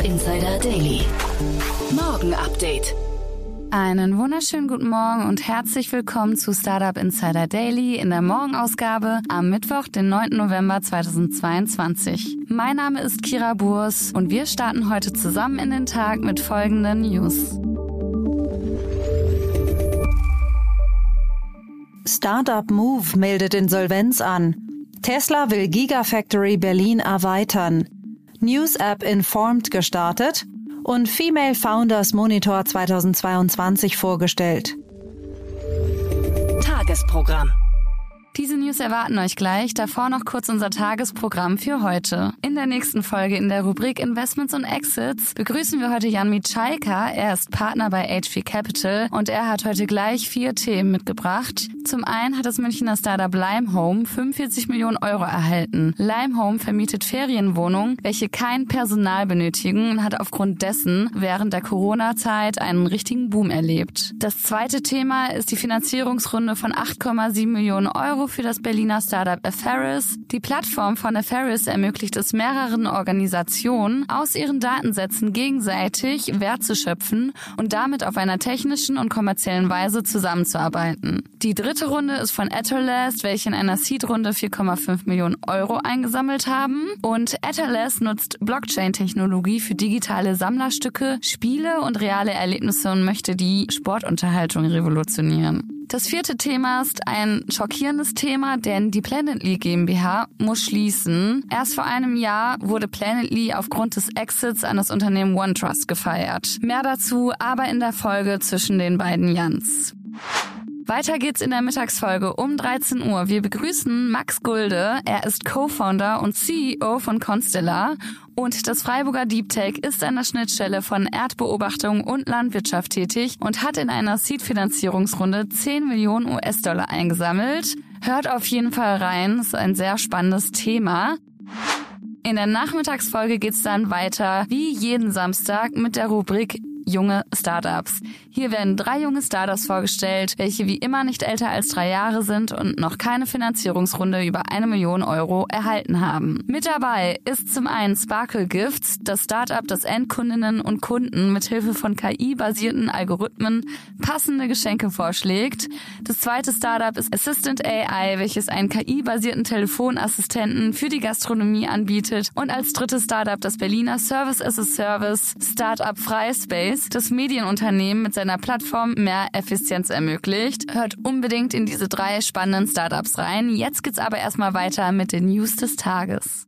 Startup Insider Daily. Morgen Update. Einen wunderschönen guten Morgen und herzlich willkommen zu Startup Insider Daily in der Morgenausgabe am Mittwoch, den 9. November 2022. Mein Name ist Kira Burs und wir starten heute zusammen in den Tag mit folgenden News. Startup Move meldet Insolvenz an. Tesla will Gigafactory Berlin erweitern. News App Informed gestartet und Female Founders Monitor 2022 vorgestellt. Tagesprogramm. Diese News erwarten euch gleich, davor noch kurz unser Tagesprogramm für heute. In der nächsten Folge in der Rubrik Investments und Exits begrüßen wir heute Jan Mitschaika. Er ist Partner bei HV Capital und er hat heute gleich vier Themen mitgebracht. Zum einen hat das Münchner Startup Limehome 45 Millionen Euro erhalten. Limehome vermietet Ferienwohnungen, welche kein Personal benötigen und hat aufgrund dessen während der Corona-Zeit einen richtigen Boom erlebt. Das zweite Thema ist die Finanzierungsrunde von 8,7 Millionen Euro Euro für das Berliner Startup Aferis. Die Plattform von Aferis ermöglicht es mehreren Organisationen, aus ihren Datensätzen gegenseitig Wert zu schöpfen und damit auf einer technischen und kommerziellen Weise zusammenzuarbeiten. Die dritte Runde ist von Etherlast, welche in einer Seed-Runde 4,5 Millionen Euro eingesammelt haben. Und Etherlast nutzt Blockchain-Technologie für digitale Sammlerstücke, Spiele und reale Erlebnisse und möchte die Sportunterhaltung revolutionieren. Das vierte Thema ist ein schockierendes Thema, denn die Planetly GmbH muss schließen. Erst vor einem Jahr wurde Planetly aufgrund des Exits an das Unternehmen OneTrust gefeiert. Mehr dazu aber in der Folge zwischen den beiden Jans. Weiter geht's in der Mittagsfolge um 13 Uhr. Wir begrüßen Max Gulde. Er ist Co-Founder und CEO von Constellar und das Freiburger Deep Tech ist an der Schnittstelle von Erdbeobachtung und Landwirtschaft tätig und hat in einer Seed-Finanzierungsrunde 10 Millionen US-Dollar eingesammelt. Hört auf jeden Fall rein, ist ein sehr spannendes Thema. In der Nachmittagsfolge geht's dann weiter, wie jeden Samstag, mit der Rubrik junge Startups. Hier werden drei junge Startups vorgestellt, welche wie immer nicht älter als drei Jahre sind und noch keine Finanzierungsrunde über eine Million Euro erhalten haben. Mit dabei ist zum einen Sparkle Gifts, das Startup, das Endkundinnen und Kunden mit Hilfe von KI-basierten Algorithmen passende Geschenke vorschlägt. Das zweite Startup ist Assistant AI, welches einen KI-basierten Telefonassistenten für die Gastronomie anbietet und als drittes Startup das Berliner Service as a Service Startup Freispace ist, das Medienunternehmen mit seiner Plattform mehr Effizienz ermöglicht. Hört unbedingt in diese drei spannenden Startups rein. Jetzt geht's aber erstmal weiter mit den News des Tages.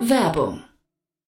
Werbung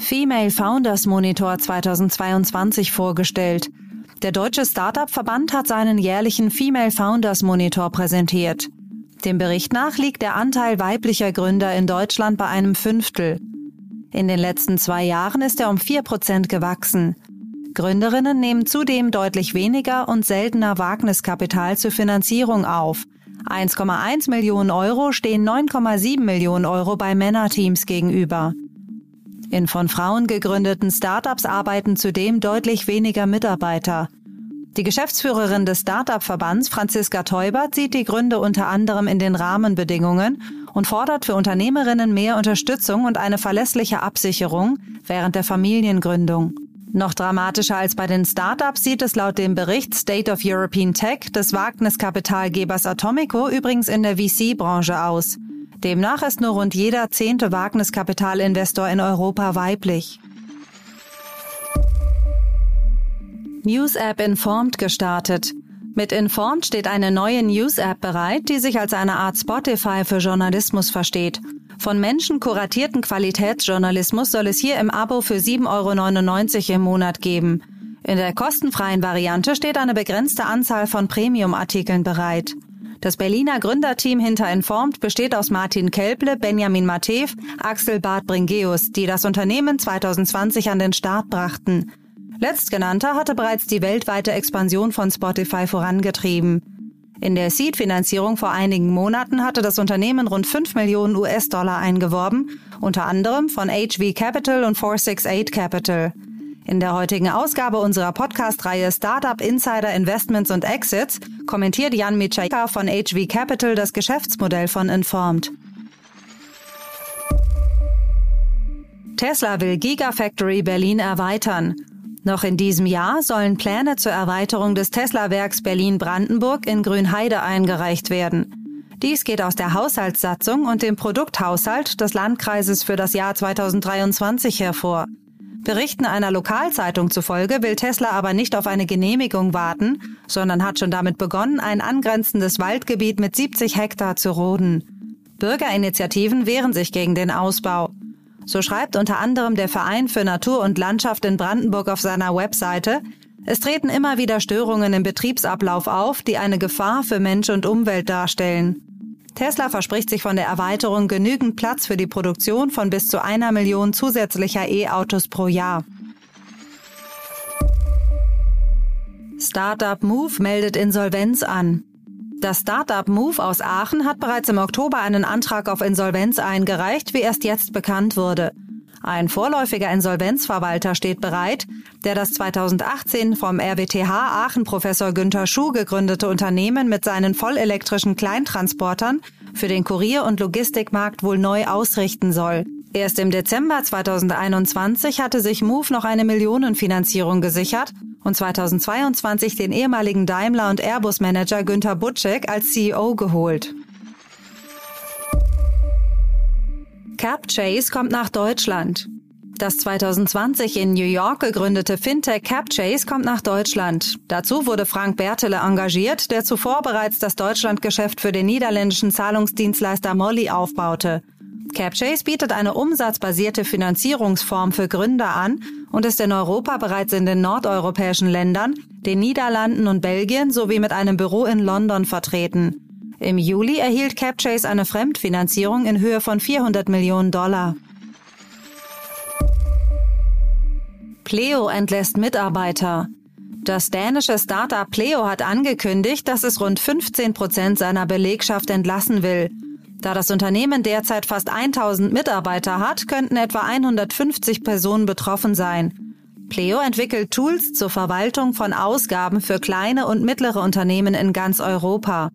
Female Founders Monitor 2022 vorgestellt. Der Deutsche Startup-Verband hat seinen jährlichen Female Founders Monitor präsentiert. Dem Bericht nach liegt der Anteil weiblicher Gründer in Deutschland bei einem Fünftel. In den letzten zwei Jahren ist er um vier Prozent gewachsen. Gründerinnen nehmen zudem deutlich weniger und seltener Wagniskapital zur Finanzierung auf. 1,1 Millionen Euro stehen 9,7 Millionen Euro bei Männerteams gegenüber. In von Frauen gegründeten Startups arbeiten zudem deutlich weniger Mitarbeiter. Die Geschäftsführerin des Startup-Verbands, Franziska Teubert, sieht die Gründe unter anderem in den Rahmenbedingungen und fordert für Unternehmerinnen mehr Unterstützung und eine verlässliche Absicherung während der Familiengründung. Noch dramatischer als bei den Startups sieht es laut dem Bericht State of European Tech des Wagniskapitalgebers Atomico übrigens in der VC-Branche aus. Demnach ist nur rund jeder zehnte Wagniskapitalinvestor in Europa weiblich. News-App Informed gestartet. Mit Informed steht eine neue News-App bereit, die sich als eine Art Spotify für Journalismus versteht. Von Menschen kuratierten Qualitätsjournalismus soll es hier im Abo für 7,99 Euro im Monat geben. In der kostenfreien Variante steht eine begrenzte Anzahl von Premium-Artikeln bereit. Das Berliner Gründerteam hinter Informed besteht aus Martin Kelble, Benjamin Matev, Axel Barth Bringeus, die das Unternehmen 2020 an den Start brachten. Letztgenannter hatte bereits die weltweite Expansion von Spotify vorangetrieben. In der Seed-Finanzierung vor einigen Monaten hatte das Unternehmen rund 5 Millionen US-Dollar eingeworben, unter anderem von HV Capital und 468 Capital. In der heutigen Ausgabe unserer Podcast-Reihe Startup Insider Investments und Exits kommentiert Jan Michalka von HV Capital das Geschäftsmodell von Informed. Tesla will Gigafactory Berlin erweitern. Noch in diesem Jahr sollen Pläne zur Erweiterung des Tesla-Werks Berlin-Brandenburg in Grünheide eingereicht werden. Dies geht aus der Haushaltssatzung und dem Produkthaushalt des Landkreises für das Jahr 2023 hervor. Berichten einer Lokalzeitung zufolge will Tesla aber nicht auf eine Genehmigung warten, sondern hat schon damit begonnen, ein angrenzendes Waldgebiet mit 70 Hektar zu roden. Bürgerinitiativen wehren sich gegen den Ausbau. So schreibt unter anderem der Verein für Natur und Landschaft in Brandenburg auf seiner Webseite, es treten immer wieder Störungen im Betriebsablauf auf, die eine Gefahr für Mensch und Umwelt darstellen. Tesla verspricht sich von der Erweiterung genügend Platz für die Produktion von bis zu einer Million zusätzlicher E-Autos pro Jahr. Startup Move meldet Insolvenz an. Das Startup Move aus Aachen hat bereits im Oktober einen Antrag auf Insolvenz eingereicht, wie erst jetzt bekannt wurde. Ein vorläufiger Insolvenzverwalter steht bereit, der das 2018 vom RWTH Aachen Professor Günther Schuh gegründete Unternehmen mit seinen vollelektrischen Kleintransportern für den Kurier- und Logistikmarkt wohl neu ausrichten soll. Erst im Dezember 2021 hatte sich Move noch eine Millionenfinanzierung gesichert und 2022 den ehemaligen Daimler- und Airbus-Manager Günther Butschek als CEO geholt. Cap Chase kommt nach Deutschland. Das 2020 in New York gegründete Fintech CapChase kommt nach Deutschland. Dazu wurde Frank Bertele engagiert, der zuvor bereits das Deutschlandgeschäft für den niederländischen Zahlungsdienstleister Molly aufbaute. CapChase bietet eine umsatzbasierte Finanzierungsform für Gründer an und ist in Europa bereits in den nordeuropäischen Ländern, den Niederlanden und Belgien sowie mit einem Büro in London vertreten. Im Juli erhielt CapChase eine Fremdfinanzierung in Höhe von 400 Millionen Dollar. Pleo entlässt Mitarbeiter. Das dänische Startup Pleo hat angekündigt, dass es rund 15 Prozent seiner Belegschaft entlassen will. Da das Unternehmen derzeit fast 1000 Mitarbeiter hat, könnten etwa 150 Personen betroffen sein. Pleo entwickelt Tools zur Verwaltung von Ausgaben für kleine und mittlere Unternehmen in ganz Europa.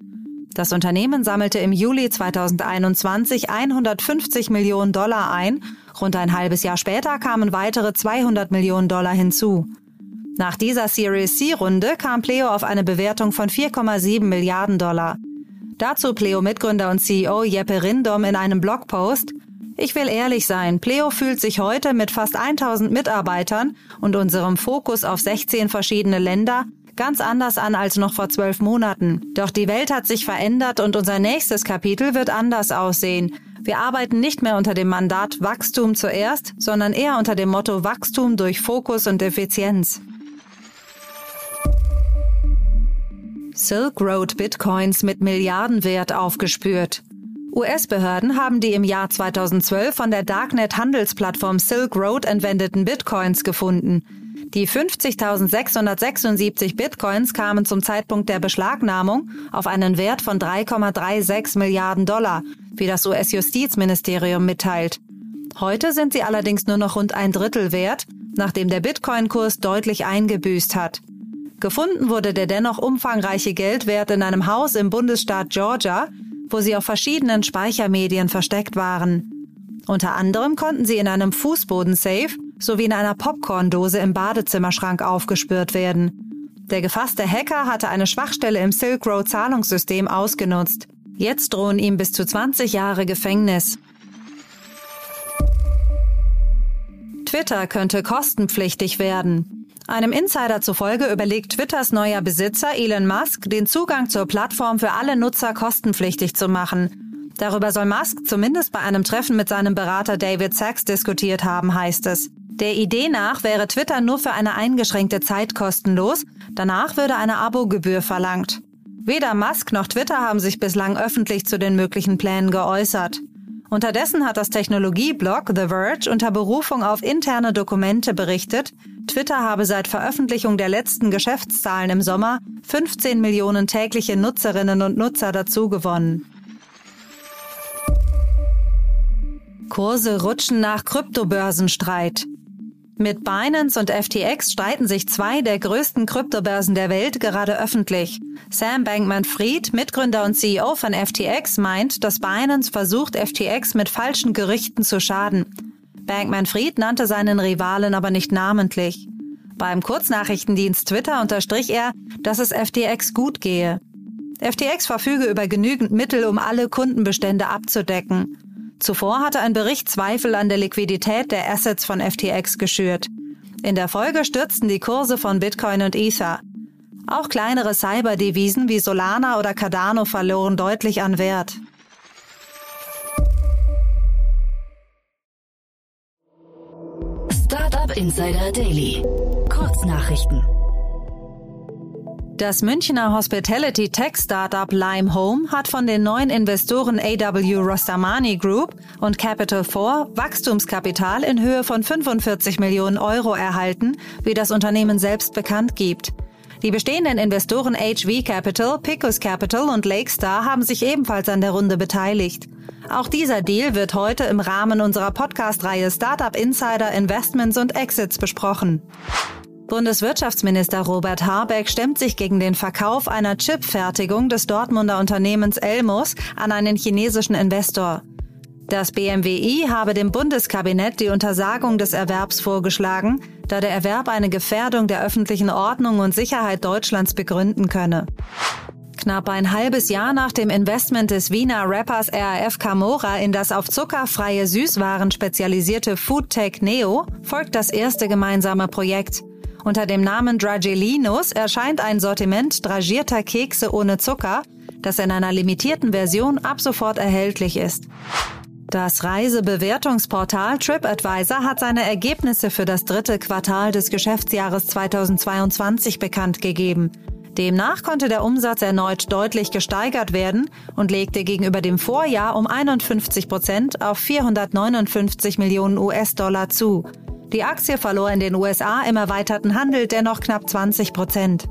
Das Unternehmen sammelte im Juli 2021 150 Millionen Dollar ein. Rund ein halbes Jahr später kamen weitere 200 Millionen Dollar hinzu. Nach dieser Series C-Runde kam Pleo auf eine Bewertung von 4,7 Milliarden Dollar. Dazu Pleo-Mitgründer und CEO Jeppe Rindom in einem Blogpost. Ich will ehrlich sein, Pleo fühlt sich heute mit fast 1000 Mitarbeitern und unserem Fokus auf 16 verschiedene Länder ganz anders an als noch vor zwölf Monaten. Doch die Welt hat sich verändert und unser nächstes Kapitel wird anders aussehen. Wir arbeiten nicht mehr unter dem Mandat Wachstum zuerst, sondern eher unter dem Motto Wachstum durch Fokus und Effizienz. Silk Road Bitcoins mit Milliardenwert aufgespürt. US-Behörden haben die im Jahr 2012 von der Darknet-Handelsplattform Silk Road entwendeten Bitcoins gefunden. Die 50.676 Bitcoins kamen zum Zeitpunkt der Beschlagnahmung auf einen Wert von 3,36 Milliarden Dollar, wie das US-Justizministerium mitteilt. Heute sind sie allerdings nur noch rund ein Drittel wert, nachdem der Bitcoin-Kurs deutlich eingebüßt hat. Gefunden wurde der dennoch umfangreiche Geldwert in einem Haus im Bundesstaat Georgia, wo sie auf verschiedenen Speichermedien versteckt waren. Unter anderem konnten sie in einem Fußbodensafe sowie in einer Popcorndose im Badezimmerschrank aufgespürt werden. Der gefasste Hacker hatte eine Schwachstelle im Silk Road Zahlungssystem ausgenutzt. Jetzt drohen ihm bis zu 20 Jahre Gefängnis. Twitter könnte kostenpflichtig werden. Einem Insider zufolge überlegt Twitters neuer Besitzer Elon Musk, den Zugang zur Plattform für alle Nutzer kostenpflichtig zu machen. Darüber soll Musk zumindest bei einem Treffen mit seinem Berater David Sachs diskutiert haben, heißt es. Der Idee nach wäre Twitter nur für eine eingeschränkte Zeit kostenlos, danach würde eine Abogebühr verlangt. Weder Musk noch Twitter haben sich bislang öffentlich zu den möglichen Plänen geäußert. Unterdessen hat das Technologieblog The Verge unter Berufung auf interne Dokumente berichtet, Twitter habe seit Veröffentlichung der letzten Geschäftszahlen im Sommer 15 Millionen tägliche Nutzerinnen und Nutzer dazugewonnen. Kurse rutschen nach Kryptobörsenstreit. Mit Binance und FTX streiten sich zwei der größten Kryptobörsen der Welt gerade öffentlich. Sam Bankman-Fried, Mitgründer und CEO von FTX, meint, dass Binance versucht, FTX mit falschen Gerüchten zu schaden. Bankman-Fried nannte seinen Rivalen aber nicht namentlich. Beim Kurznachrichtendienst Twitter unterstrich er, dass es FTX gut gehe. FTX verfüge über genügend Mittel, um alle Kundenbestände abzudecken. Zuvor hatte ein Bericht Zweifel an der Liquidität der Assets von FTX geschürt. In der Folge stürzten die Kurse von Bitcoin und Ether. Auch kleinere Cyberdevisen wie Solana oder Cardano verloren deutlich an Wert. Startup Insider Daily. Kurznachrichten. Das Münchner Hospitality Tech Startup Lime Home hat von den neuen Investoren AW Rostamani Group und Capital 4 Wachstumskapital in Höhe von 45 Millionen Euro erhalten, wie das Unternehmen selbst bekannt gibt. Die bestehenden Investoren HV Capital, Picus Capital und Lakestar haben sich ebenfalls an der Runde beteiligt. Auch dieser Deal wird heute im Rahmen unserer Podcast-Reihe Startup Insider Investments und Exits besprochen. Bundeswirtschaftsminister Robert Habeck stemmt sich gegen den Verkauf einer Chipfertigung des Dortmunder Unternehmens Elmos an einen chinesischen Investor. Das BMWI habe dem Bundeskabinett die Untersagung des Erwerbs vorgeschlagen, da der Erwerb eine Gefährdung der öffentlichen Ordnung und Sicherheit Deutschlands begründen könne. Knapp ein halbes Jahr nach dem Investment des Wiener Rappers RAF Camora in das auf zuckerfreie Süßwaren spezialisierte Foodtech Neo folgt das erste gemeinsame Projekt. Unter dem Namen Dragelinus erscheint ein Sortiment dragierter Kekse ohne Zucker, das in einer limitierten Version ab sofort erhältlich ist. Das Reisebewertungsportal TripAdvisor hat seine Ergebnisse für das dritte Quartal des Geschäftsjahres 2022 bekannt gegeben. Demnach konnte der Umsatz erneut deutlich gesteigert werden und legte gegenüber dem Vorjahr um 51 Prozent auf 459 Millionen US-Dollar zu. Die Aktie verlor in den USA im erweiterten Handel dennoch knapp 20 Prozent.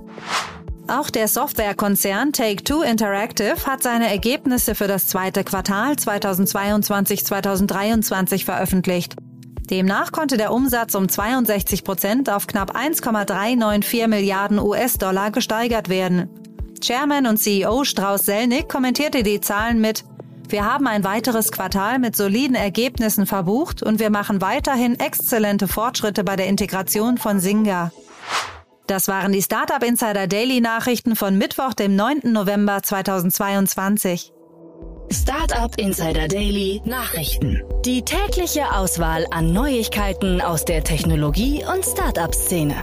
Auch der Softwarekonzern Take-Two Interactive hat seine Ergebnisse für das zweite Quartal 2022-2023 veröffentlicht. Demnach konnte der Umsatz um 62 Prozent auf knapp 1,394 Milliarden US-Dollar gesteigert werden. Chairman und CEO Strauss Selnick kommentierte die Zahlen mit wir haben ein weiteres Quartal mit soliden Ergebnissen verbucht und wir machen weiterhin exzellente Fortschritte bei der Integration von Singa. Das waren die Startup Insider Daily Nachrichten von Mittwoch, dem 9. November 2022. Startup Insider Daily Nachrichten. Die tägliche Auswahl an Neuigkeiten aus der Technologie- und Startup-Szene.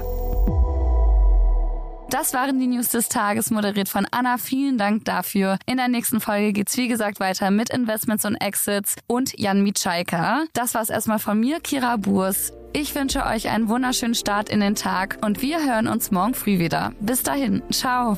Das waren die News des Tages, moderiert von Anna. Vielen Dank dafür. In der nächsten Folge geht's wie gesagt weiter mit Investments und Exits und Jan Mitschaika. Das war's erstmal von mir, Kira Burs. Ich wünsche euch einen wunderschönen Start in den Tag und wir hören uns morgen früh wieder. Bis dahin, ciao.